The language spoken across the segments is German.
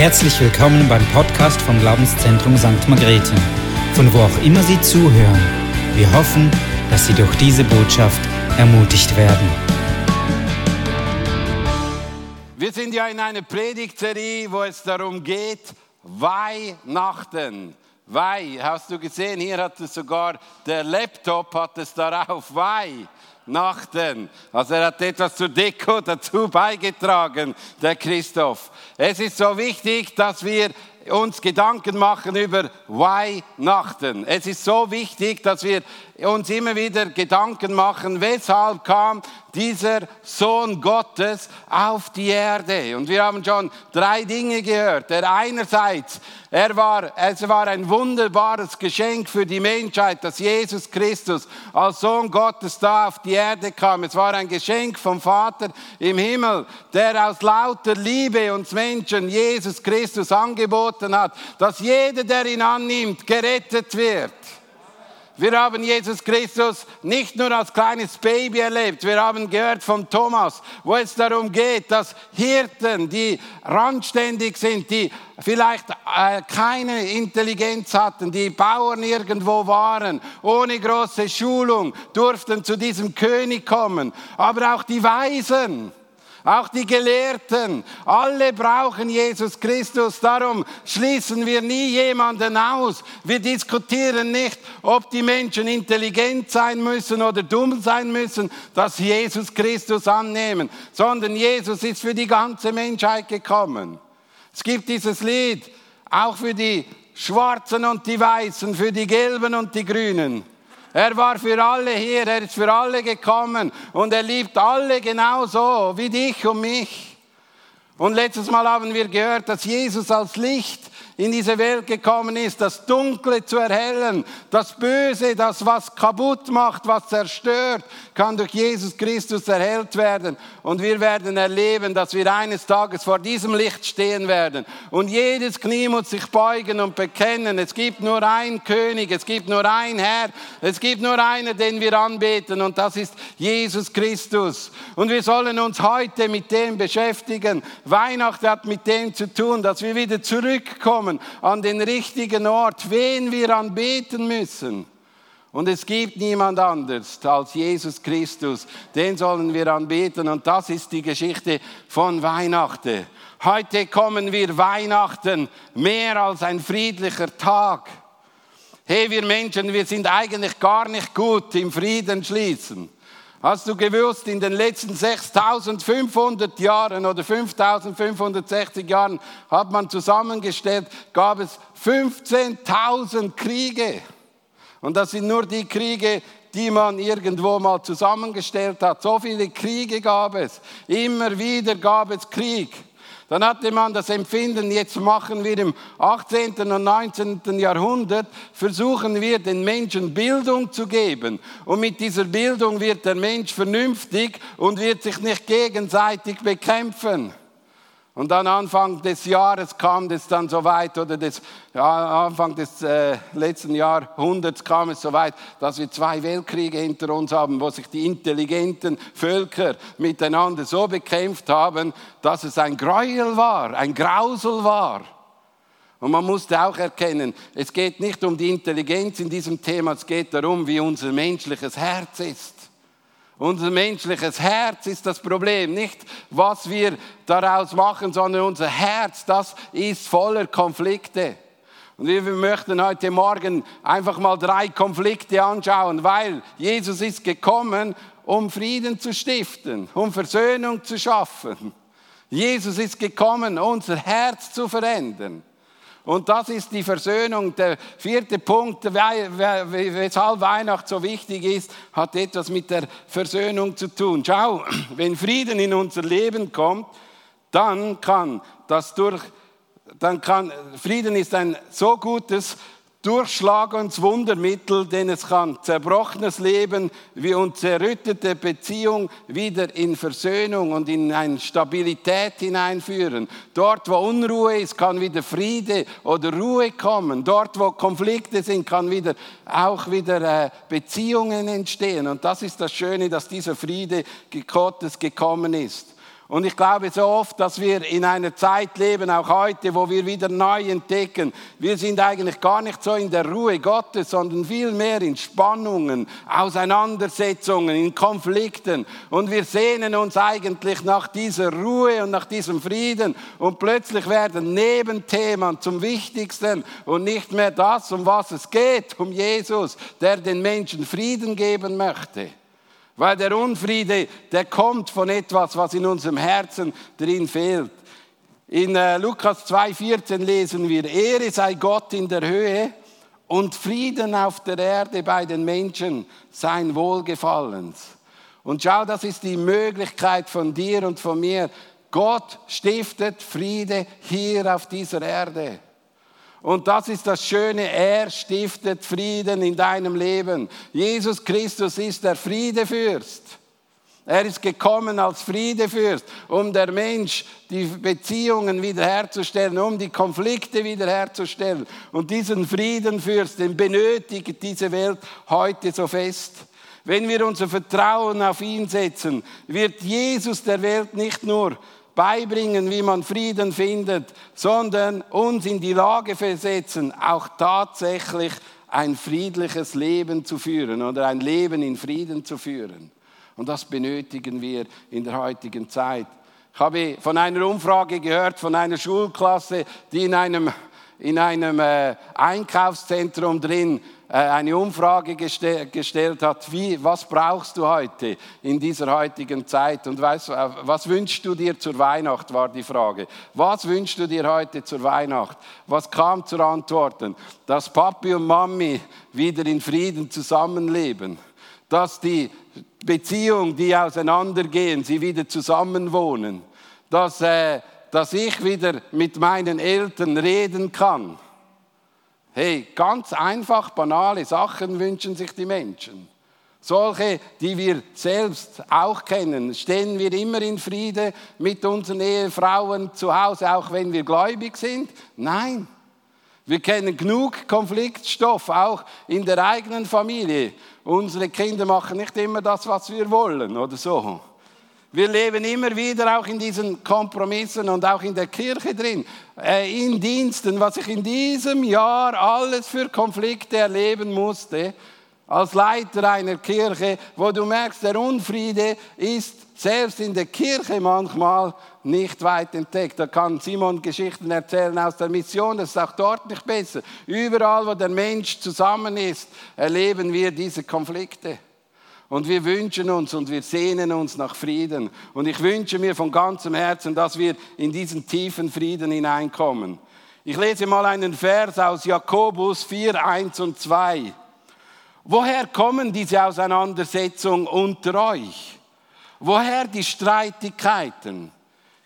Herzlich willkommen beim Podcast vom Glaubenszentrum St. Margrethe, von wo auch immer Sie zuhören. Wir hoffen, dass Sie durch diese Botschaft ermutigt werden. Wir sind ja in einer Predigtserie, wo es darum geht, Weihnachten. Weih, hast du gesehen, hier hat es sogar, der Laptop hat es darauf, Weihnachten. Also er hat etwas zur Deko dazu beigetragen, der Christoph. Es ist so wichtig, dass wir uns Gedanken machen über Weihnachten. Es ist so wichtig, dass wir uns immer wieder Gedanken machen, weshalb kam dieser Sohn Gottes auf die Erde. Und wir haben schon drei Dinge gehört. Der einerseits, er war, es war ein wunderbares Geschenk für die Menschheit, dass Jesus Christus als Sohn Gottes da auf die Erde kam. Es war ein Geschenk vom Vater im Himmel, der aus lauter Liebe uns Menschen Jesus Christus angeboten hat, dass jeder, der ihn annimmt, gerettet wird. Wir haben Jesus Christus nicht nur als kleines Baby erlebt, wir haben gehört von Thomas, wo es darum geht, dass Hirten, die randständig sind, die vielleicht äh, keine Intelligenz hatten, die Bauern irgendwo waren, ohne große Schulung, durften zu diesem König kommen, aber auch die Weisen auch die Gelehrten, alle brauchen Jesus Christus. Darum schließen wir nie jemanden aus. Wir diskutieren nicht, ob die Menschen intelligent sein müssen oder dumm sein müssen, dass Jesus Christus annehmen, sondern Jesus ist für die ganze Menschheit gekommen. Es gibt dieses Lied auch für die Schwarzen und die Weißen, für die Gelben und die Grünen. Er war für alle hier, er ist für alle gekommen und er liebt alle genauso wie dich und mich. Und letztes Mal haben wir gehört, dass Jesus als Licht in diese Welt gekommen ist, das Dunkle zu erhellen, das Böse, das was kaputt macht, was zerstört, kann durch Jesus Christus erhellt werden. Und wir werden erleben, dass wir eines Tages vor diesem Licht stehen werden. Und jedes Knie muss sich beugen und bekennen, es gibt nur einen König, es gibt nur ein Herr, es gibt nur einen, den wir anbeten und das ist Jesus Christus. Und wir sollen uns heute mit dem beschäftigen. Weihnachten hat mit dem zu tun, dass wir wieder zurückkommen kommen an den richtigen Ort, wen wir anbeten müssen. Und es gibt niemand anders als Jesus Christus. Den sollen wir anbeten. Und das ist die Geschichte von Weihnachten. Heute kommen wir Weihnachten mehr als ein friedlicher Tag. Hey, wir Menschen, wir sind eigentlich gar nicht gut im Frieden schließen. Hast du gewusst, in den letzten 6500 Jahren oder 5560 Jahren hat man zusammengestellt, gab es 15.000 Kriege. Und das sind nur die Kriege, die man irgendwo mal zusammengestellt hat. So viele Kriege gab es. Immer wieder gab es Krieg. Dann hatte man das Empfinden, jetzt machen wir im 18. und 19. Jahrhundert, versuchen wir den Menschen Bildung zu geben. Und mit dieser Bildung wird der Mensch vernünftig und wird sich nicht gegenseitig bekämpfen. Und dann Anfang des Jahres kam es dann so weit, oder des, ja, Anfang des äh, letzten Jahrhunderts kam es so weit, dass wir zwei Weltkriege hinter uns haben, wo sich die intelligenten Völker miteinander so bekämpft haben, dass es ein Gräuel war, ein Grausel war. Und man musste auch erkennen, es geht nicht um die Intelligenz in diesem Thema, es geht darum, wie unser menschliches Herz ist. Unser menschliches Herz ist das Problem, nicht was wir daraus machen, sondern unser Herz, das ist voller Konflikte. Und wir möchten heute Morgen einfach mal drei Konflikte anschauen, weil Jesus ist gekommen, um Frieden zu stiften, um Versöhnung zu schaffen. Jesus ist gekommen, unser Herz zu verändern. Und das ist die Versöhnung. Der vierte Punkt, weshalb Weihnacht so wichtig ist, hat etwas mit der Versöhnung zu tun. Schau, wenn Frieden in unser Leben kommt, dann kann das durch, dann kann, Frieden ist ein so gutes Durchschlagungswundermittel, denn es kann zerbrochenes Leben wie und zerrüttete Beziehung wieder in Versöhnung und in eine Stabilität hineinführen. Dort, wo Unruhe ist, kann wieder Friede oder Ruhe kommen. Dort, wo Konflikte sind, kann wieder auch wieder äh, Beziehungen entstehen. Und das ist das Schöne, dass dieser Friede Gottes gekommen ist. Und ich glaube so oft, dass wir in einer Zeit leben, auch heute, wo wir wieder neu entdecken, wir sind eigentlich gar nicht so in der Ruhe Gottes, sondern vielmehr in Spannungen, Auseinandersetzungen, in Konflikten. Und wir sehnen uns eigentlich nach dieser Ruhe und nach diesem Frieden. Und plötzlich werden Nebenthemen zum Wichtigsten und nicht mehr das, um was es geht, um Jesus, der den Menschen Frieden geben möchte. Weil der Unfriede, der kommt von etwas, was in unserem Herzen drin fehlt. In äh, Lukas 2,14 lesen wir, Ehre sei Gott in der Höhe und Frieden auf der Erde bei den Menschen, sein Wohlgefallens. Und schau, das ist die Möglichkeit von dir und von mir. Gott stiftet Friede hier auf dieser Erde. Und das ist das Schöne, er stiftet Frieden in deinem Leben. Jesus Christus ist der Friedefürst. Er ist gekommen als Friedefürst, um der Mensch die Beziehungen wiederherzustellen, um die Konflikte wiederherzustellen. Und diesen Friedenfürst, den benötigt diese Welt heute so fest. Wenn wir unser Vertrauen auf ihn setzen, wird Jesus der Welt nicht nur beibringen, wie man Frieden findet, sondern uns in die Lage versetzen, auch tatsächlich ein friedliches Leben zu führen oder ein Leben in Frieden zu führen. Und das benötigen wir in der heutigen Zeit. Ich habe von einer Umfrage gehört, von einer Schulklasse, die in einem, in einem äh, Einkaufszentrum drin äh, eine Umfrage gestellt hat, wie, was brauchst du heute in dieser heutigen Zeit und weißt, äh, was wünschst du dir zur Weihnacht, war die Frage. Was wünschst du dir heute zur Weihnacht? Was kam zur Antwort? Dass Papi und Mami wieder in Frieden zusammenleben, dass die Beziehungen, die auseinandergehen, sie wieder zusammenwohnen, dass, äh, dass ich wieder mit meinen Eltern reden kann Hey, ganz einfach, banale Sachen wünschen sich die Menschen. Solche, die wir selbst auch kennen. Stehen wir immer in Friede mit unseren Ehefrauen zu Hause, auch wenn wir gläubig sind? Nein. Wir kennen genug Konfliktstoff, auch in der eigenen Familie. Unsere Kinder machen nicht immer das, was wir wollen oder so. Wir leben immer wieder auch in diesen Kompromissen und auch in der Kirche drin, äh, in Diensten, was ich in diesem Jahr alles für Konflikte erleben musste, als Leiter einer Kirche, wo du merkst, der Unfriede ist selbst in der Kirche manchmal nicht weit entdeckt. Da kann Simon Geschichten erzählen aus der Mission, das ist auch dort nicht besser. Überall, wo der Mensch zusammen ist, erleben wir diese Konflikte. Und wir wünschen uns und wir sehnen uns nach Frieden. Und ich wünsche mir von ganzem Herzen, dass wir in diesen tiefen Frieden hineinkommen. Ich lese mal einen Vers aus Jakobus 4, 1 und 2. Woher kommen diese Auseinandersetzungen unter euch? Woher die Streitigkeiten?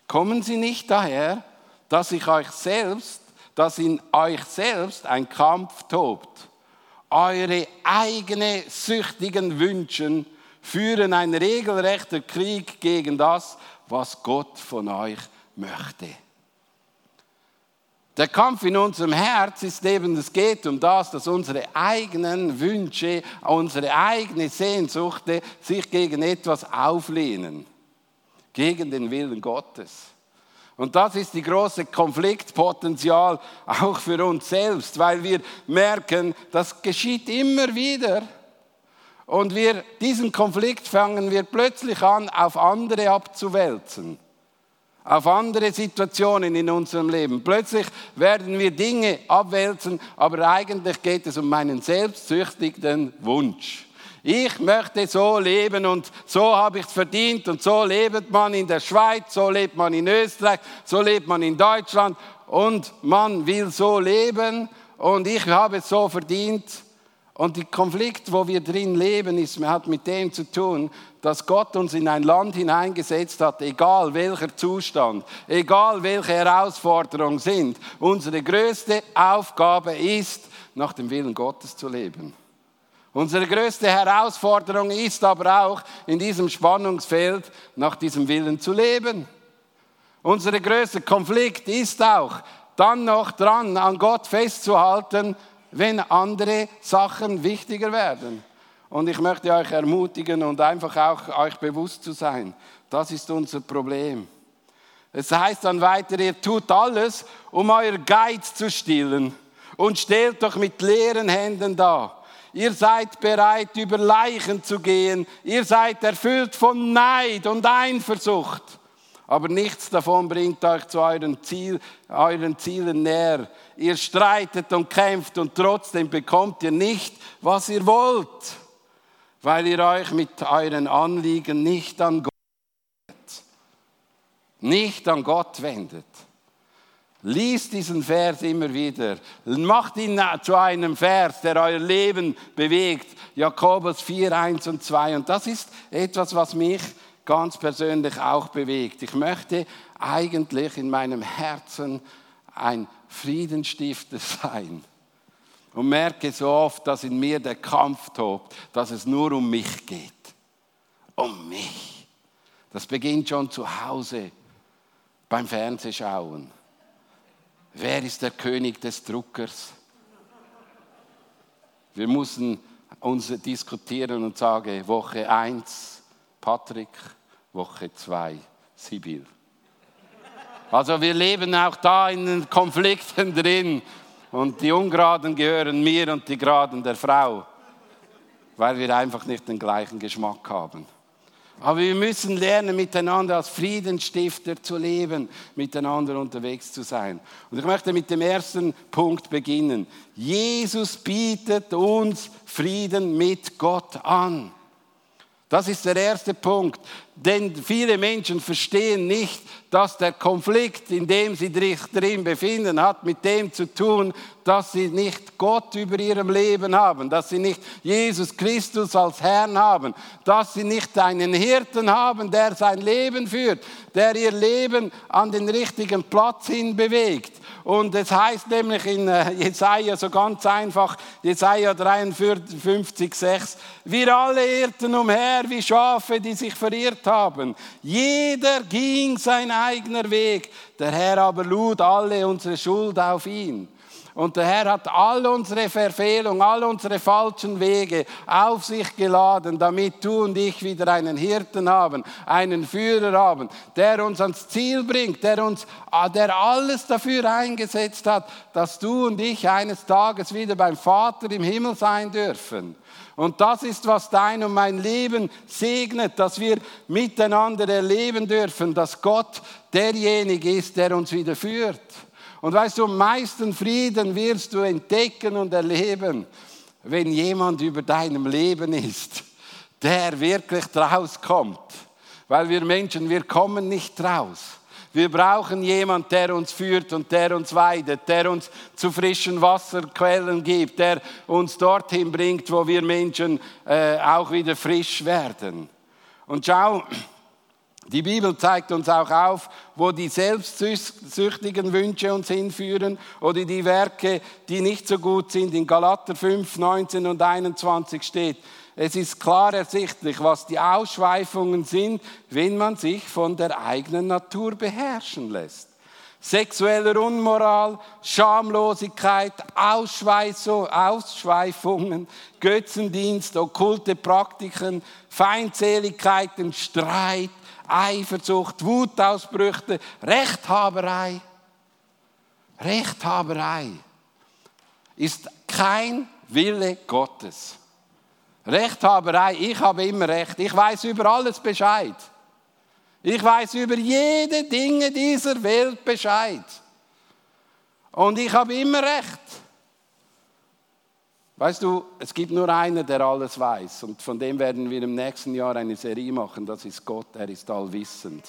Kommen sie nicht daher, dass ich euch selbst, dass in euch selbst ein Kampf tobt? Eure eigenen süchtigen Wünschen führen ein regelrechter Krieg gegen das, was Gott von euch möchte. Der Kampf in unserem Herz ist eben, es geht um das, dass unsere eigenen Wünsche, unsere eigene Sehnsucht sich gegen etwas auflehnen, gegen den Willen Gottes. Und das ist die große Konfliktpotenzial auch für uns selbst, weil wir merken, das geschieht immer wieder. Und wir, diesen Konflikt fangen wir plötzlich an, auf andere abzuwälzen. Auf andere Situationen in unserem Leben. Plötzlich werden wir Dinge abwälzen, aber eigentlich geht es um meinen selbstsüchtigen Wunsch. Ich möchte so leben und so habe ich es verdient und so lebt man in der Schweiz, so lebt man in Österreich, so lebt man in Deutschland und man will so leben und ich habe es so verdient. Und der Konflikt, wo wir drin leben, ist, hat mit dem zu tun, dass Gott uns in ein Land hineingesetzt hat, egal welcher Zustand, egal welche Herausforderungen sind. Unsere größte Aufgabe ist, nach dem Willen Gottes zu leben. Unsere größte Herausforderung ist aber auch, in diesem Spannungsfeld nach diesem Willen zu leben. Unser größter Konflikt ist auch, dann noch dran an Gott festzuhalten, wenn andere Sachen wichtiger werden. Und ich möchte euch ermutigen und einfach auch euch bewusst zu sein, das ist unser Problem. Es heißt dann weiter, ihr tut alles, um euer Geiz zu stillen und steht doch mit leeren Händen da. Ihr seid bereit, über Leichen zu gehen. Ihr seid erfüllt von Neid und Eifersucht. Aber nichts davon bringt euch zu euren, Ziel, euren Zielen näher. Ihr streitet und kämpft und trotzdem bekommt ihr nicht, was ihr wollt, weil ihr euch mit euren Anliegen nicht an Gott nicht an Gott wendet. Lies diesen Vers immer wieder. Macht ihn zu einem Vers, der euer Leben bewegt. Jakobus 4, 1 und 2. Und das ist etwas, was mich ganz persönlich auch bewegt. Ich möchte eigentlich in meinem Herzen ein Friedenstifter sein. Und merke so oft, dass in mir der Kampf tobt, dass es nur um mich geht. Um mich. Das beginnt schon zu Hause beim Fernsehschauen. Wer ist der König des Druckers? Wir mussten uns diskutieren und sagen, Woche 1 Patrick, Woche 2 Sibyl. Also wir leben auch da in den Konflikten drin und die Ungeraden gehören mir und die Geraden der Frau, weil wir einfach nicht den gleichen Geschmack haben. Aber wir müssen lernen, miteinander als Friedensstifter zu leben, miteinander unterwegs zu sein. Und ich möchte mit dem ersten Punkt beginnen. Jesus bietet uns Frieden mit Gott an. Das ist der erste Punkt. Denn viele Menschen verstehen nicht, dass der Konflikt, in dem sie sich drin befinden, hat mit dem zu tun, dass sie nicht Gott über ihrem Leben haben, dass sie nicht Jesus Christus als Herrn haben, dass sie nicht einen Hirten haben, der sein Leben führt, der ihr Leben an den richtigen Platz hin bewegt. Und es heißt nämlich in äh, Jesaja so ganz einfach, Jesaja 53, 6, wir alle irrten umher wie Schafe, die sich verirrt haben. Jeder ging sein eigener Weg. Der Herr aber lud alle unsere Schuld auf ihn. Und der Herr hat all unsere Verfehlung, all unsere falschen Wege auf sich geladen, damit du und ich wieder einen Hirten haben, einen Führer haben, der uns ans Ziel bringt, der uns, der alles dafür eingesetzt hat, dass du und ich eines Tages wieder beim Vater im Himmel sein dürfen. Und das ist, was dein und mein Leben segnet, dass wir miteinander erleben dürfen, dass Gott derjenige ist, der uns wieder führt. Und weißt du, meisten Frieden wirst du entdecken und erleben, wenn jemand über deinem Leben ist, der wirklich draus kommt. Weil wir Menschen, wir kommen nicht raus. Wir brauchen jemand, der uns führt und der uns weidet, der uns zu frischen Wasserquellen gibt, der uns dorthin bringt, wo wir Menschen äh, auch wieder frisch werden. Und schau, die Bibel zeigt uns auch auf, wo die selbstsüchtigen Wünsche uns hinführen oder die Werke, die nicht so gut sind. In Galater 5, 19 und 21 steht, es ist klar ersichtlich, was die Ausschweifungen sind, wenn man sich von der eigenen Natur beherrschen lässt. Sexuelle Unmoral, Schamlosigkeit, Ausschweifungen, Götzendienst, okkulte Praktiken, Feindseligkeiten, Streit, Eifersucht, Wutausbrüche, Rechthaberei. Rechthaberei ist kein Wille Gottes. Rechthaberei, ich habe immer Recht, ich weiß über alles Bescheid. Ich weiß über jede Dinge dieser Welt Bescheid. Und ich habe immer Recht. Weißt du, es gibt nur einen, der alles weiß. Und von dem werden wir im nächsten Jahr eine Serie machen. Das ist Gott, er ist allwissend.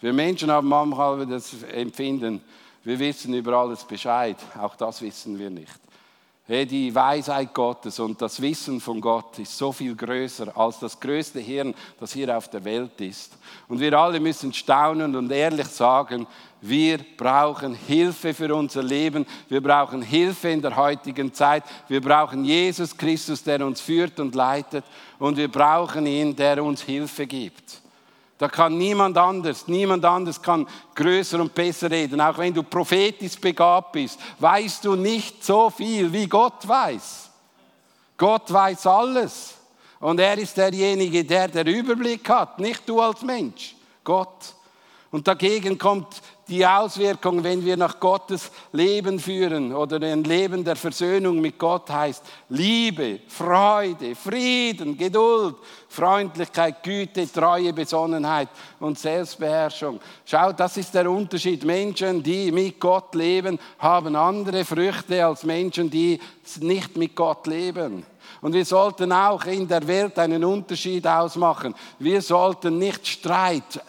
Wir Menschen haben manchmal das Empfinden, wir wissen über alles Bescheid. Auch das wissen wir nicht. Die Weisheit Gottes und das Wissen von Gott ist so viel größer als das größte Hirn, das hier auf der Welt ist. Und wir alle müssen staunen und ehrlich sagen, wir brauchen Hilfe für unser Leben. Wir brauchen Hilfe in der heutigen Zeit. Wir brauchen Jesus Christus, der uns führt und leitet. Und wir brauchen ihn, der uns Hilfe gibt. Da kann niemand anders, niemand anders kann größer und besser reden. Auch wenn du prophetisch begabt bist, weißt du nicht so viel, wie Gott weiß. Gott weiß alles. Und er ist derjenige, der den Überblick hat, nicht du als Mensch, Gott. Und dagegen kommt die Auswirkung, wenn wir nach Gottes Leben führen oder ein Leben der Versöhnung mit Gott heißt Liebe, Freude, Frieden, Geduld, Freundlichkeit, Güte, Treue, Besonnenheit und Selbstbeherrschung. Schaut, das ist der Unterschied. Menschen, die mit Gott leben, haben andere Früchte als Menschen, die nicht mit Gott leben. Und wir sollten auch in der Welt einen Unterschied ausmachen. Wir sollten nicht Streit,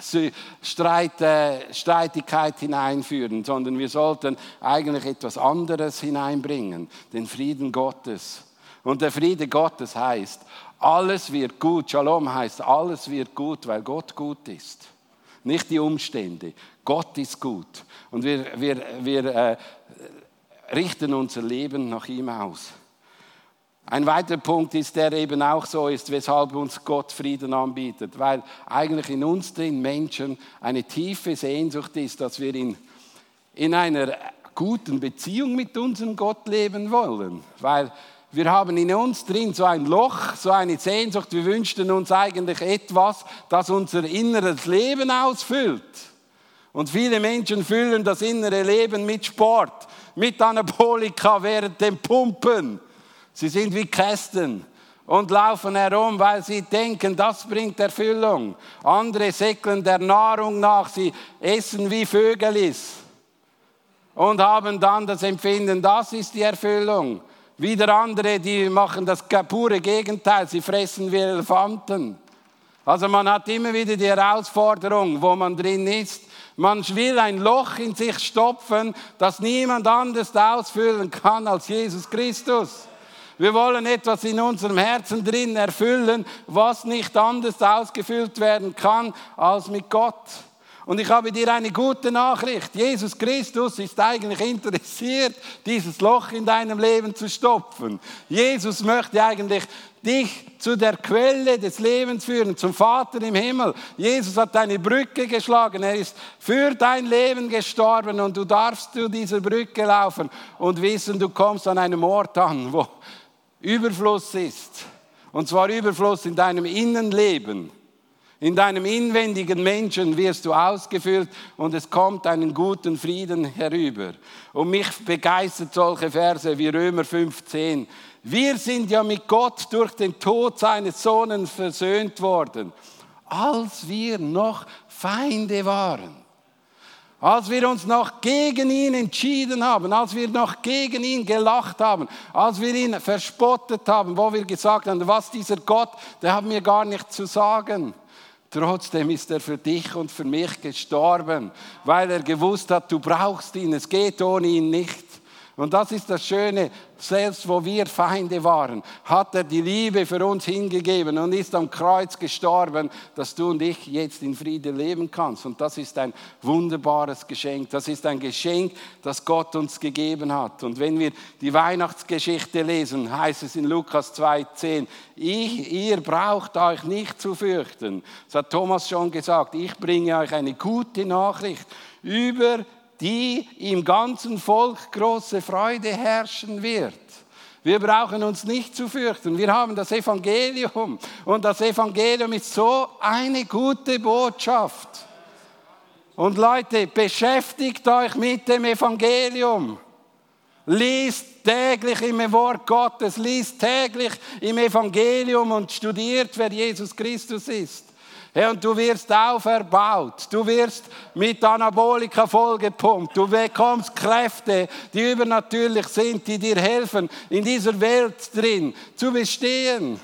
Streit, äh, Streitigkeit hineinführen, sondern wir sollten eigentlich etwas anderes hineinbringen, den Frieden Gottes. Und der Friede Gottes heißt, alles wird gut. Shalom heißt, alles wird gut, weil Gott gut ist. Nicht die Umstände. Gott ist gut. Und wir, wir, wir äh, richten unser Leben nach ihm aus. Ein weiterer Punkt ist, der eben auch so ist, weshalb uns Gott Frieden anbietet, weil eigentlich in uns den Menschen eine tiefe Sehnsucht ist, dass wir in, in einer guten Beziehung mit unserem Gott leben wollen, weil wir haben in uns drin so ein Loch, so eine Sehnsucht, wir wünschten uns eigentlich etwas, das unser inneres Leben ausfüllt. Und viele Menschen füllen das innere Leben mit Sport, mit Anabolika während dem Pumpen Sie sind wie Kästen und laufen herum, weil sie denken, das bringt Erfüllung. Andere säckeln der Nahrung nach, sie essen wie Vögelis und haben dann das Empfinden, das ist die Erfüllung. Wieder andere, die machen das pure Gegenteil, sie fressen wie Elefanten. Also man hat immer wieder die Herausforderung, wo man drin ist. Man will ein Loch in sich stopfen, das niemand anders ausfüllen kann als Jesus Christus. Wir wollen etwas in unserem Herzen drin erfüllen, was nicht anders ausgefüllt werden kann als mit Gott. Und ich habe dir eine gute Nachricht. Jesus Christus ist eigentlich interessiert, dieses Loch in deinem Leben zu stopfen. Jesus möchte eigentlich dich zu der Quelle des Lebens führen, zum Vater im Himmel. Jesus hat eine Brücke geschlagen. Er ist für dein Leben gestorben und du darfst zu dieser Brücke laufen und wissen, du kommst an einem Ort an, wo Überfluss ist. Und zwar Überfluss in deinem Innenleben. In deinem inwendigen Menschen wirst du ausgefüllt und es kommt einen guten Frieden herüber. Und mich begeistert solche Verse wie Römer 15. Wir sind ja mit Gott durch den Tod seines Sohnes versöhnt worden, als wir noch Feinde waren als wir uns noch gegen ihn entschieden haben, als wir noch gegen ihn gelacht haben, als wir ihn verspottet haben, wo wir gesagt haben, was dieser Gott, der hat mir gar nichts zu sagen. Trotzdem ist er für dich und für mich gestorben, weil er gewusst hat, du brauchst ihn, es geht ohne ihn nicht. Und das ist das Schöne, selbst wo wir Feinde waren, hat er die Liebe für uns hingegeben und ist am Kreuz gestorben, dass du und ich jetzt in Friede leben kannst. Und das ist ein wunderbares Geschenk. Das ist ein Geschenk, das Gott uns gegeben hat. Und wenn wir die Weihnachtsgeschichte lesen, heißt es in Lukas 2,10, ihr braucht euch nicht zu fürchten. Das hat Thomas schon gesagt. Ich bringe euch eine gute Nachricht über die im ganzen Volk große Freude herrschen wird. Wir brauchen uns nicht zu fürchten. Wir haben das Evangelium und das Evangelium ist so eine gute Botschaft. Und Leute, beschäftigt euch mit dem Evangelium. Liest täglich im Wort Gottes, liest täglich im Evangelium und studiert, wer Jesus Christus ist. Hey, und du wirst auferbaut. Du wirst mit Anabolika vollgepumpt. Du bekommst Kräfte, die übernatürlich sind, die dir helfen, in dieser Welt drin zu bestehen.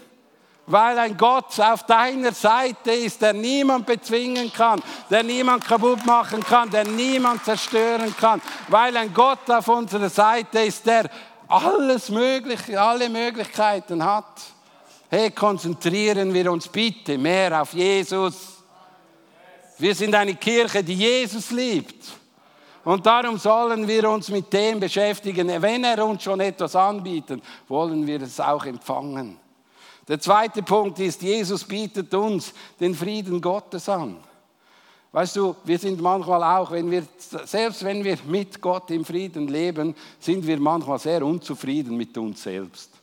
Weil ein Gott auf deiner Seite ist, der niemand bezwingen kann, der niemand kaputt machen kann, der niemand zerstören kann. Weil ein Gott auf unserer Seite ist, der alles Mögliche, alle Möglichkeiten hat. Hey, konzentrieren wir uns bitte mehr auf Jesus. Wir sind eine Kirche, die Jesus liebt. Und darum sollen wir uns mit dem beschäftigen. Wenn er uns schon etwas anbietet, wollen wir es auch empfangen. Der zweite Punkt ist, Jesus bietet uns den Frieden Gottes an. Weißt du, wir sind manchmal auch, wenn wir, selbst wenn wir mit Gott im Frieden leben, sind wir manchmal sehr unzufrieden mit uns selbst.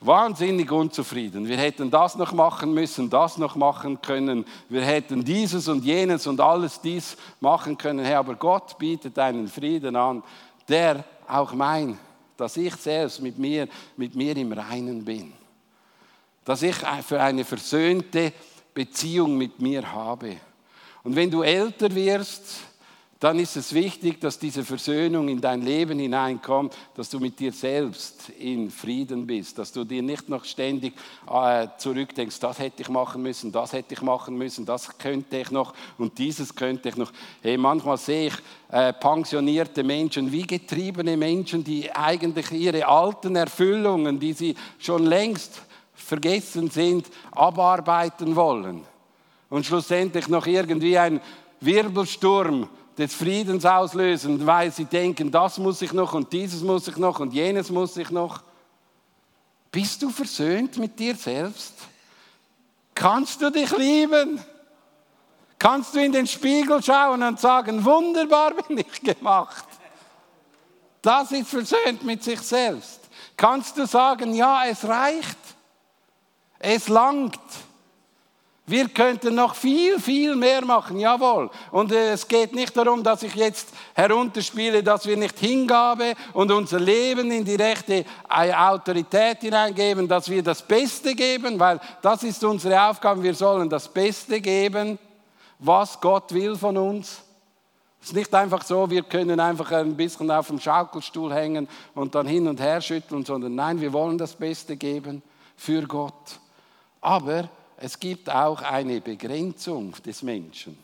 Wahnsinnig unzufrieden. Wir hätten das noch machen müssen, das noch machen können. Wir hätten dieses und jenes und alles dies machen können. Hey, aber Gott bietet einen Frieden an, der auch mein, dass ich selbst mit mir, mit mir im Reinen bin. Dass ich für eine versöhnte Beziehung mit mir habe. Und wenn du älter wirst, dann ist es wichtig, dass diese Versöhnung in dein Leben hineinkommt, dass du mit dir selbst in Frieden bist, dass du dir nicht noch ständig äh, zurückdenkst, das hätte ich machen müssen, das hätte ich machen müssen, das könnte ich noch und dieses könnte ich noch. Hey, manchmal sehe ich äh, pensionierte Menschen, wie getriebene Menschen, die eigentlich ihre alten Erfüllungen, die sie schon längst vergessen sind, abarbeiten wollen. Und schlussendlich noch irgendwie ein Wirbelsturm des Friedens auslösen, weil sie denken, das muss ich noch und dieses muss ich noch und jenes muss ich noch. Bist du versöhnt mit dir selbst? Kannst du dich lieben? Kannst du in den Spiegel schauen und sagen, wunderbar bin ich gemacht? Das ist versöhnt mit sich selbst. Kannst du sagen, ja, es reicht, es langt. Wir könnten noch viel, viel mehr machen, jawohl. Und äh, es geht nicht darum, dass ich jetzt herunterspiele, dass wir nicht Hingabe und unser Leben in die rechte äh, Autorität hineingeben, dass wir das Beste geben, weil das ist unsere Aufgabe. Wir sollen das Beste geben, was Gott will von uns. Es ist nicht einfach so, wir können einfach ein bisschen auf dem Schaukelstuhl hängen und dann hin und her schütteln, sondern nein, wir wollen das Beste geben für Gott. Aber es gibt auch eine Begrenzung des Menschen.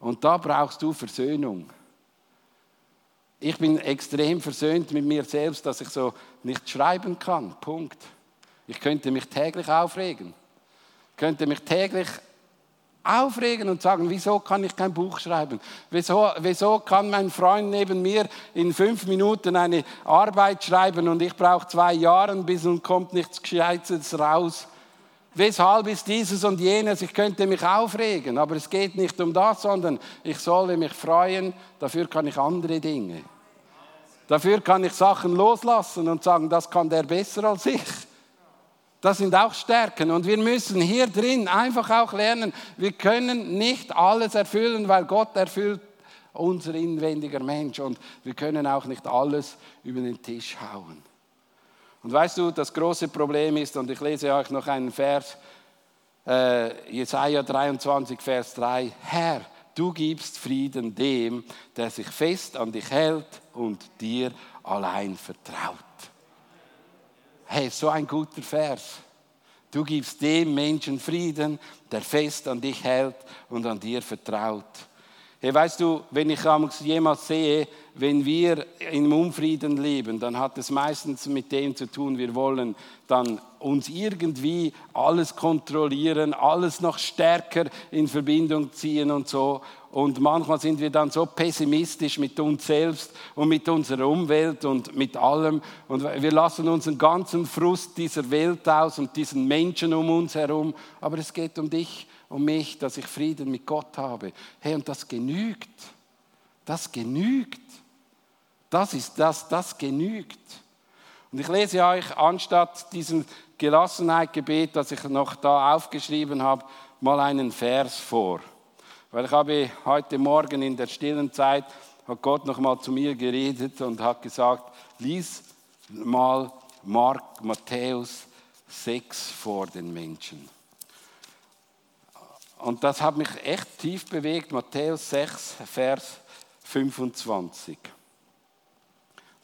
Und da brauchst du Versöhnung. Ich bin extrem versöhnt mit mir selbst, dass ich so nicht schreiben kann. Punkt. Ich könnte mich täglich aufregen. Ich könnte mich täglich aufregen und sagen, wieso kann ich kein Buch schreiben? Wieso, wieso kann mein Freund neben mir in fünf Minuten eine Arbeit schreiben und ich brauche zwei Jahre, bis und kommt nichts Gescheites raus? Weshalb ist dieses und jenes, ich könnte mich aufregen, aber es geht nicht um das, sondern ich solle mich freuen, dafür kann ich andere Dinge. Dafür kann ich Sachen loslassen und sagen, das kann der besser als ich. Das sind auch Stärken und wir müssen hier drin einfach auch lernen, wir können nicht alles erfüllen, weil Gott erfüllt unser inwendiger Mensch und wir können auch nicht alles über den Tisch hauen. Und weißt du, das große Problem ist, und ich lese euch noch einen Vers, äh, Jesaja 23, Vers 3, Herr, du gibst Frieden dem, der sich fest an dich hält und dir allein vertraut. Hey, so ein guter Vers. Du gibst dem Menschen Frieden, der fest an dich hält und an dir vertraut. Hey, weißt du, wenn ich jemals sehe, wenn wir im Unfrieden leben, dann hat es meistens mit dem zu tun, wir wollen dann uns irgendwie alles kontrollieren, alles noch stärker in Verbindung ziehen und so. Und manchmal sind wir dann so pessimistisch mit uns selbst und mit unserer Umwelt und mit allem. Und wir lassen unseren ganzen Frust dieser Welt aus und diesen Menschen um uns herum. Aber es geht um dich um mich, dass ich Frieden mit Gott habe. Hey, und das genügt. Das genügt. Das ist das, das genügt. Und ich lese euch anstatt diesem Gelassenheitgebet, das ich noch da aufgeschrieben habe, mal einen Vers vor. Weil ich habe heute Morgen in der stillen Zeit, hat Gott noch mal zu mir geredet und hat gesagt, lies mal Mark, Matthäus 6 vor den Menschen. Und das hat mich echt tief bewegt, Matthäus 6, Vers 25.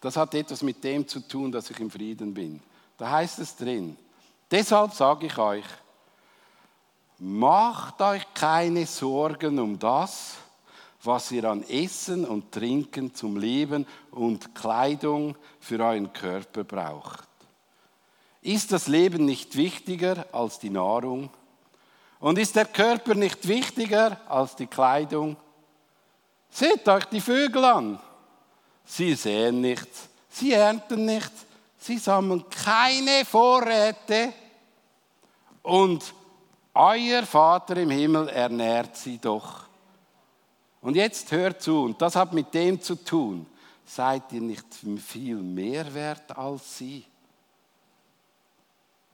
Das hat etwas mit dem zu tun, dass ich im Frieden bin. Da heißt es drin, deshalb sage ich euch, macht euch keine Sorgen um das, was ihr an Essen und Trinken zum Leben und Kleidung für euren Körper braucht. Ist das Leben nicht wichtiger als die Nahrung? Und ist der Körper nicht wichtiger als die Kleidung? Seht euch die Vögel an. Sie sehen nichts, sie ernten nichts, sie sammeln keine Vorräte. Und euer Vater im Himmel ernährt sie doch. Und jetzt hört zu, und das hat mit dem zu tun, seid ihr nicht viel mehr wert als sie?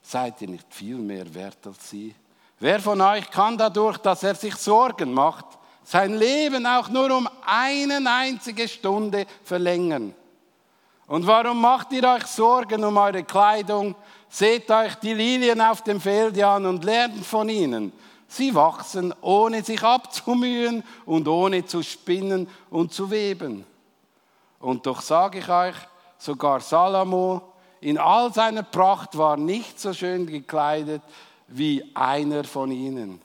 Seid ihr nicht viel mehr wert als sie? Wer von euch kann dadurch, dass er sich Sorgen macht, sein Leben auch nur um eine einzige Stunde verlängern? Und warum macht ihr euch Sorgen um eure Kleidung? Seht euch die Lilien auf dem Feld an und lernt von ihnen. Sie wachsen, ohne sich abzumühen und ohne zu spinnen und zu weben. Und doch sage ich euch, sogar Salomo in all seiner Pracht war nicht so schön gekleidet wie einer von ihnen.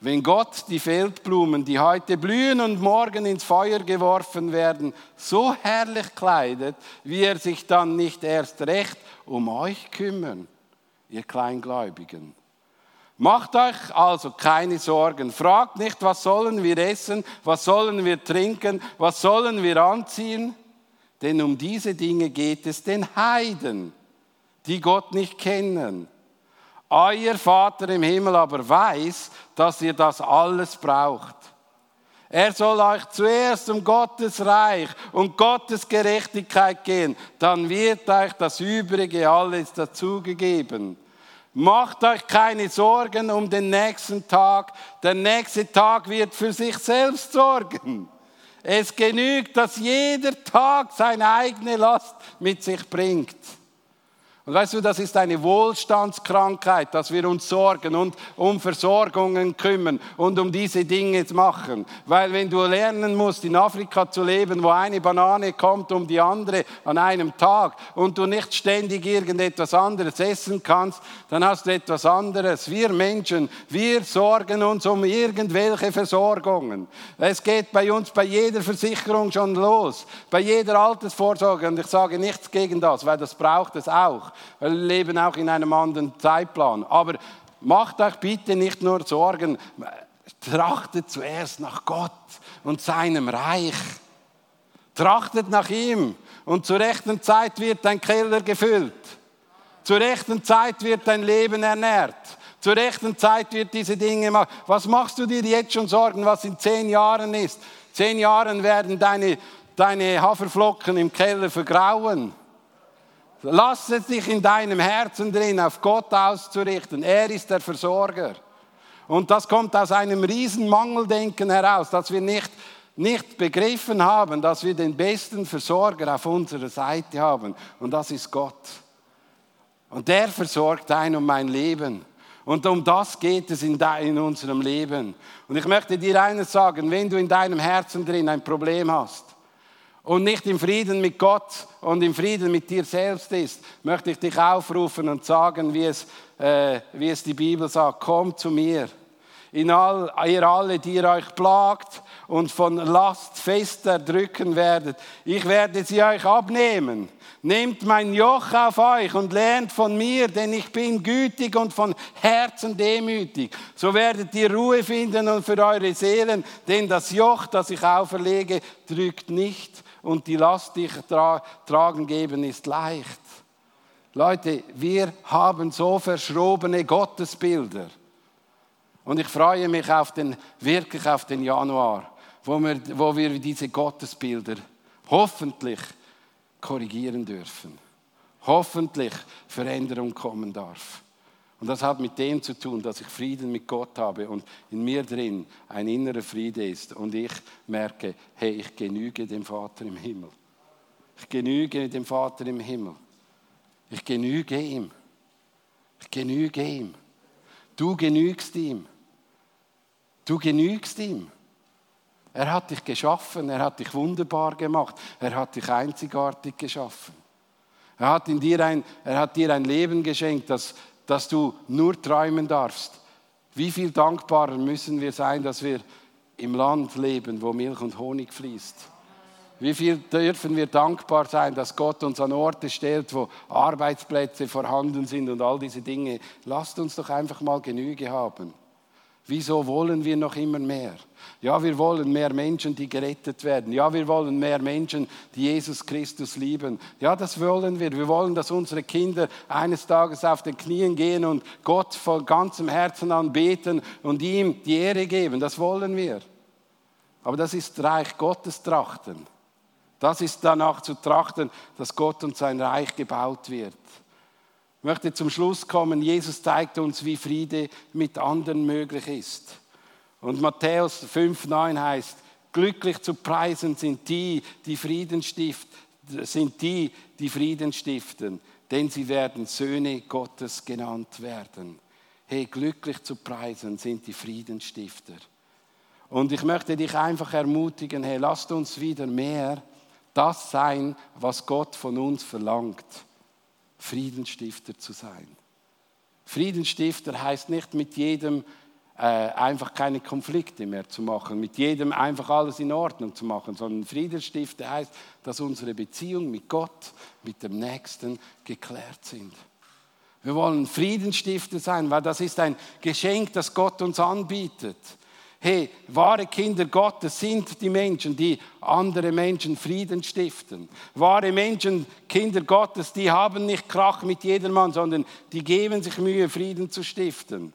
Wenn Gott die Feldblumen, die heute blühen und morgen ins Feuer geworfen werden, so herrlich kleidet, wie er sich dann nicht erst recht um euch kümmern, ihr Kleingläubigen. Macht euch also keine Sorgen. Fragt nicht, was sollen wir essen, was sollen wir trinken, was sollen wir anziehen. Denn um diese Dinge geht es den Heiden, die Gott nicht kennen. Euer Vater im Himmel aber weiß, dass ihr das alles braucht. Er soll euch zuerst um Gottes Reich und Gottes Gerechtigkeit gehen, dann wird euch das Übrige alles dazugegeben. Macht euch keine Sorgen um den nächsten Tag. Der nächste Tag wird für sich selbst sorgen. Es genügt, dass jeder Tag seine eigene Last mit sich bringt. Und weißt du, das ist eine Wohlstandskrankheit, dass wir uns sorgen und um Versorgungen kümmern und um diese Dinge machen. Weil wenn du lernen musst, in Afrika zu leben, wo eine Banane kommt um die andere an einem Tag und du nicht ständig irgendetwas anderes essen kannst, dann hast du etwas anderes. Wir Menschen, wir sorgen uns um irgendwelche Versorgungen. Es geht bei uns bei jeder Versicherung schon los, bei jeder Altersvorsorge. Und ich sage nichts gegen das, weil das braucht es auch. Wir leben auch in einem anderen Zeitplan. Aber macht euch bitte nicht nur Sorgen, trachtet zuerst nach Gott und seinem Reich. Trachtet nach ihm und zur rechten Zeit wird dein Keller gefüllt. Zur rechten Zeit wird dein Leben ernährt. Zur rechten Zeit wird diese Dinge gemacht. Was machst du dir jetzt schon Sorgen, was in zehn Jahren ist? Zehn Jahren werden deine, deine Haferflocken im Keller vergrauen. Lass es dich in deinem Herzen drin, auf Gott auszurichten. Er ist der Versorger. Und das kommt aus einem riesen Mangeldenken heraus, dass wir nicht, nicht begriffen haben, dass wir den besten Versorger auf unserer Seite haben. Und das ist Gott. Und der versorgt dein und mein Leben. Und um das geht es in, in unserem Leben. Und ich möchte dir eines sagen, wenn du in deinem Herzen drin ein Problem hast, und nicht im Frieden mit Gott und im Frieden mit dir selbst ist, möchte ich dich aufrufen und sagen, wie es, äh, wie es die Bibel sagt, komm zu mir. In all, ihr alle, die ihr euch plagt und von Last fest erdrücken werdet, ich werde sie euch abnehmen. Nehmt mein Joch auf euch und lernt von mir, denn ich bin gütig und von Herzen demütig. So werdet ihr Ruhe finden und für eure Seelen, denn das Joch, das ich auferlege, drückt nicht und die Last, die ich tra tragen geben, ist leicht. Leute, wir haben so verschrobene Gottesbilder. Und ich freue mich auf den, wirklich auf den Januar, wo wir, wo wir diese Gottesbilder hoffentlich korrigieren dürfen. Hoffentlich Veränderung kommen darf. Und das hat mit dem zu tun, dass ich Frieden mit Gott habe und in mir drin ein innerer Friede ist und ich merke, hey, ich genüge dem Vater im Himmel. Ich genüge dem Vater im Himmel. Ich genüge ihm. Ich genüge ihm. Du genügst ihm. Du genügst ihm. Er hat dich geschaffen, er hat dich wunderbar gemacht, er hat dich einzigartig geschaffen. Er hat, in dir ein, er hat dir ein Leben geschenkt, das dass du nur träumen darfst. Wie viel dankbarer müssen wir sein, dass wir im Land leben, wo Milch und Honig fließt. Wie viel dürfen wir dankbar sein, dass Gott uns an Orte stellt, wo Arbeitsplätze vorhanden sind und all diese Dinge. Lasst uns doch einfach mal Genüge haben. Wieso wollen wir noch immer mehr? Ja, wir wollen mehr Menschen, die gerettet werden. Ja, wir wollen mehr Menschen, die Jesus Christus lieben. Ja, das wollen wir. Wir wollen, dass unsere Kinder eines Tages auf den Knien gehen und Gott von ganzem Herzen anbeten und ihm die Ehre geben. Das wollen wir. Aber das ist Reich Gottes trachten. Das ist danach zu trachten, dass Gott und sein Reich gebaut wird. Ich möchte zum Schluss kommen. Jesus zeigt uns, wie Friede mit anderen möglich ist. Und Matthäus 5,9 heißt, glücklich zu preisen sind die, die Frieden stiften, sind die, die Frieden stiften, denn sie werden Söhne Gottes genannt werden. Hey, glücklich zu preisen sind die Friedensstifter. Und ich möchte dich einfach ermutigen, hey, lasst uns wieder mehr das sein, was Gott von uns verlangt. Friedensstifter zu sein. Friedensstifter heißt nicht mit jedem äh, einfach keine Konflikte mehr zu machen, mit jedem einfach alles in Ordnung zu machen, sondern Friedensstifter heißt, dass unsere Beziehungen mit Gott, mit dem Nächsten geklärt sind. Wir wollen Friedensstifter sein, weil das ist ein Geschenk, das Gott uns anbietet. Hey, wahre Kinder Gottes sind die Menschen, die andere Menschen Frieden stiften. Wahre Menschen, Kinder Gottes, die haben nicht Krach mit jedermann, sondern die geben sich Mühe, Frieden zu stiften.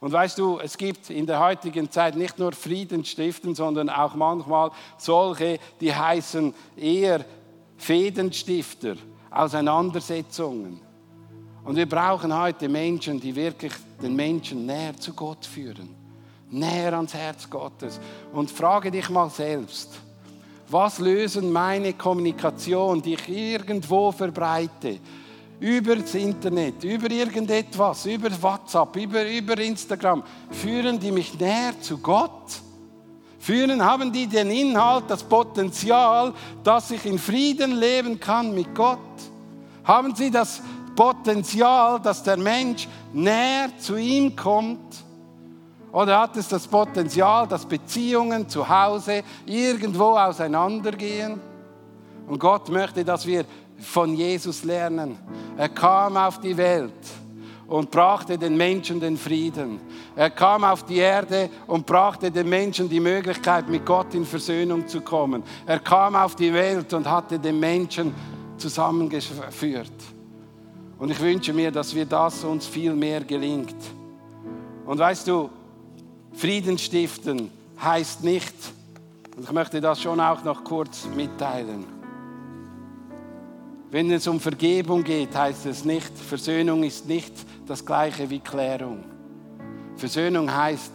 Und weißt du, es gibt in der heutigen Zeit nicht nur Frieden stiften, sondern auch manchmal solche, die heißen eher Fädenstifter, Auseinandersetzungen. Und wir brauchen heute Menschen, die wirklich den Menschen näher zu Gott führen näher ans Herz Gottes. Und frage dich mal selbst, was lösen meine Kommunikation, die ich irgendwo verbreite, über das Internet, über irgendetwas, über WhatsApp, über, über Instagram, führen die mich näher zu Gott? Führen, haben die den Inhalt, das Potenzial, dass ich in Frieden leben kann mit Gott? Haben sie das Potenzial, dass der Mensch näher zu ihm kommt? Oder hat es das Potenzial, dass Beziehungen zu Hause irgendwo auseinandergehen? Und Gott möchte, dass wir von Jesus lernen. Er kam auf die Welt und brachte den Menschen den Frieden. Er kam auf die Erde und brachte den Menschen die Möglichkeit, mit Gott in Versöhnung zu kommen. Er kam auf die Welt und hatte den Menschen zusammengeführt. Und ich wünsche mir, dass wir das uns viel mehr gelingt. Und weißt du, Frieden stiften heißt nicht, und ich möchte das schon auch noch kurz mitteilen, wenn es um Vergebung geht, heißt es nicht, Versöhnung ist nicht das gleiche wie Klärung. Versöhnung heißt,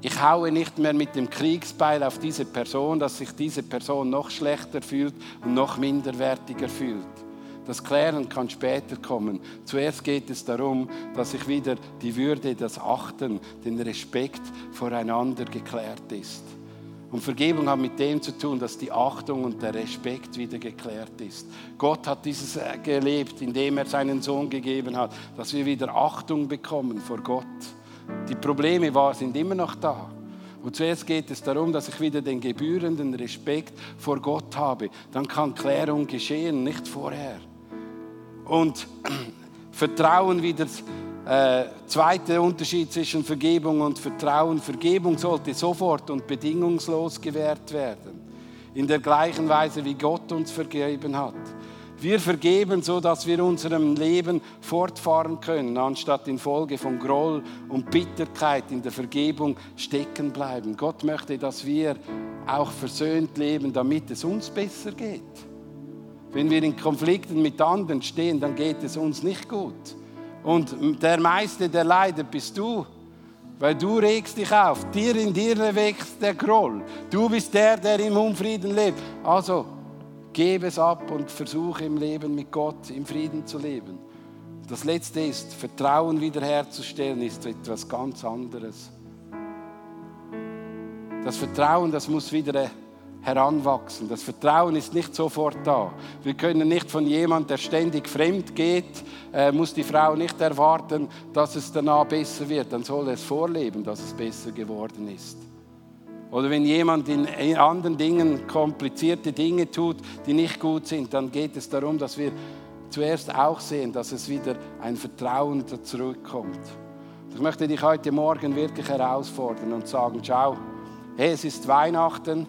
ich haue nicht mehr mit dem Kriegsbeil auf diese Person, dass sich diese Person noch schlechter fühlt und noch minderwertiger fühlt. Das Klären kann später kommen. Zuerst geht es darum, dass sich wieder die Würde, das Achten, den Respekt voreinander geklärt ist. Und Vergebung hat mit dem zu tun, dass die Achtung und der Respekt wieder geklärt ist. Gott hat dieses äh, gelebt, indem er seinen Sohn gegeben hat, dass wir wieder Achtung bekommen vor Gott. Die Probleme war, sind immer noch da. Und zuerst geht es darum, dass ich wieder den gebührenden Respekt vor Gott habe. Dann kann Klärung geschehen, nicht vorher und Vertrauen wieder. Äh, zweiter Unterschied zwischen Vergebung und Vertrauen. Vergebung sollte sofort und bedingungslos gewährt werden. In der gleichen Weise, wie Gott uns vergeben hat. Wir vergeben, so dass wir unserem Leben fortfahren können, anstatt infolge von Groll und Bitterkeit in der Vergebung stecken bleiben. Gott möchte, dass wir auch versöhnt leben, damit es uns besser geht. Wenn wir in Konflikten mit anderen stehen, dann geht es uns nicht gut. Und der meiste, der leidet, bist du. Weil du regst dich auf. Dir in dir wächst der Groll. Du bist der, der im Unfrieden lebt. Also, gebe es ab und versuche im Leben mit Gott im Frieden zu leben. Das letzte ist, Vertrauen wiederherzustellen, ist etwas ganz anderes. Das Vertrauen, das muss wieder heranwachsen. Das Vertrauen ist nicht sofort da. Wir können nicht von jemandem, der ständig fremd geht, äh, muss die Frau nicht erwarten, dass es danach besser wird. Dann soll er es vorleben, dass es besser geworden ist. Oder wenn jemand in anderen Dingen komplizierte Dinge tut, die nicht gut sind, dann geht es darum, dass wir zuerst auch sehen, dass es wieder ein Vertrauen zurückkommt. Ich möchte dich heute Morgen wirklich herausfordern und sagen, schau, hey, es ist Weihnachten,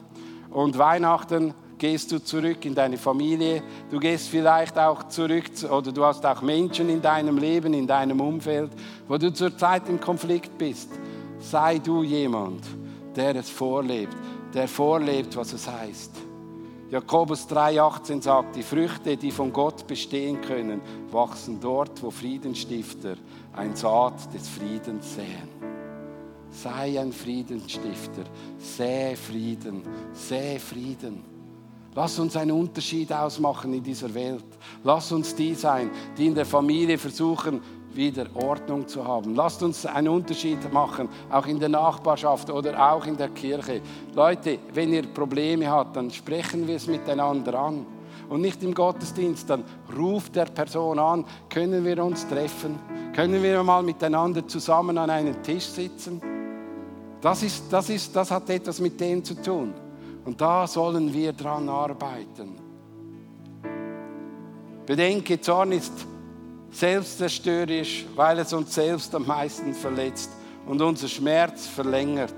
und Weihnachten gehst du zurück in deine Familie. Du gehst vielleicht auch zurück oder du hast auch Menschen in deinem Leben, in deinem Umfeld, wo du zurzeit im Konflikt bist. Sei du jemand, der es vorlebt, der vorlebt, was es heißt. Jakobus 3,18 sagt, die Früchte, die von Gott bestehen können, wachsen dort, wo Friedenstifter ein Saat des Friedens säen. Sei ein Friedensstifter, säe Frieden, säe Frieden. Lass uns einen Unterschied ausmachen in dieser Welt. Lass uns die sein, die in der Familie versuchen, wieder Ordnung zu haben. Lasst uns einen Unterschied machen, auch in der Nachbarschaft oder auch in der Kirche. Leute, wenn ihr Probleme habt, dann sprechen wir es miteinander an. Und nicht im Gottesdienst, dann ruft der Person an, können wir uns treffen? Können wir mal miteinander zusammen an einem Tisch sitzen? Das, ist, das, ist, das hat etwas mit dem zu tun. Und da sollen wir dran arbeiten. Bedenke, Zorn ist selbstzerstörerisch, weil es uns selbst am meisten verletzt und unser Schmerz verlängert.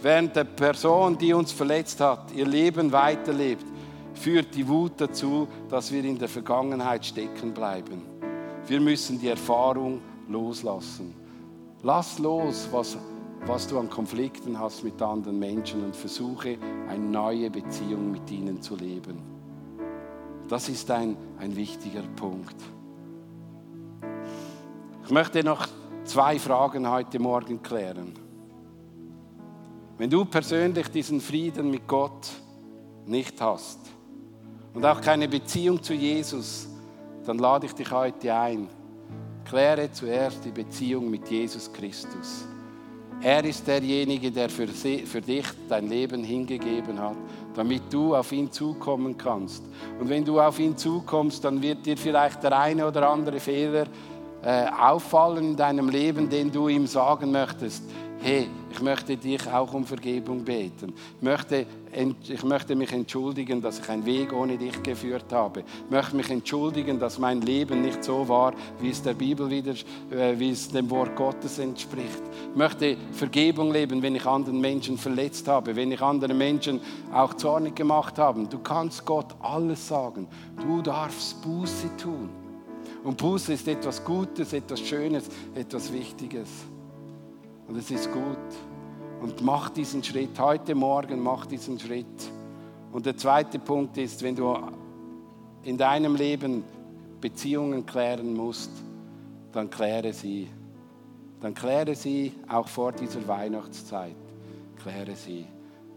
Während der Person, die uns verletzt hat, ihr Leben weiterlebt, führt die Wut dazu, dass wir in der Vergangenheit stecken bleiben. Wir müssen die Erfahrung loslassen. Lass los, was, was du an Konflikten hast mit anderen Menschen und versuche eine neue Beziehung mit ihnen zu leben. Das ist ein, ein wichtiger Punkt. Ich möchte noch zwei Fragen heute Morgen klären. Wenn du persönlich diesen Frieden mit Gott nicht hast und auch keine Beziehung zu Jesus, dann lade ich dich heute ein. Kläre zuerst die Beziehung mit Jesus Christus. Er ist derjenige, der für, für dich dein Leben hingegeben hat, damit du auf ihn zukommen kannst. Und wenn du auf ihn zukommst, dann wird dir vielleicht der eine oder andere Fehler äh, auffallen in deinem Leben, den du ihm sagen möchtest, hey, ich möchte dich auch um Vergebung beten. Ich möchte, ich möchte mich entschuldigen, dass ich einen Weg ohne dich geführt habe. Ich möchte mich entschuldigen, dass mein Leben nicht so war, wie es der Bibel wieder, äh, wie es dem Wort Gottes entspricht. Ich möchte Vergebung leben, wenn ich anderen Menschen verletzt habe, wenn ich andere Menschen auch zornig gemacht habe. Du kannst Gott alles sagen. Du darfst Buße tun. Und Buße ist etwas Gutes, etwas Schönes, etwas Wichtiges. Und es ist gut. Und mach diesen Schritt. Heute Morgen mach diesen Schritt. Und der zweite Punkt ist, wenn du in deinem Leben Beziehungen klären musst, dann kläre sie. Dann kläre sie auch vor dieser Weihnachtszeit. Kläre sie.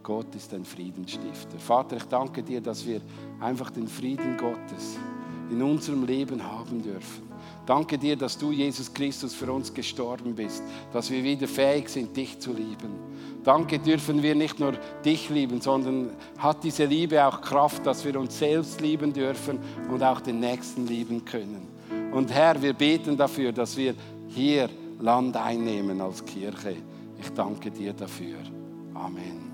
Gott ist ein Friedensstifter. Vater, ich danke dir, dass wir einfach den Frieden Gottes in unserem Leben haben dürfen. Danke dir, dass du, Jesus Christus, für uns gestorben bist, dass wir wieder fähig sind, dich zu lieben. Danke dürfen wir nicht nur dich lieben, sondern hat diese Liebe auch Kraft, dass wir uns selbst lieben dürfen und auch den Nächsten lieben können. Und Herr, wir beten dafür, dass wir hier Land einnehmen als Kirche. Ich danke dir dafür. Amen.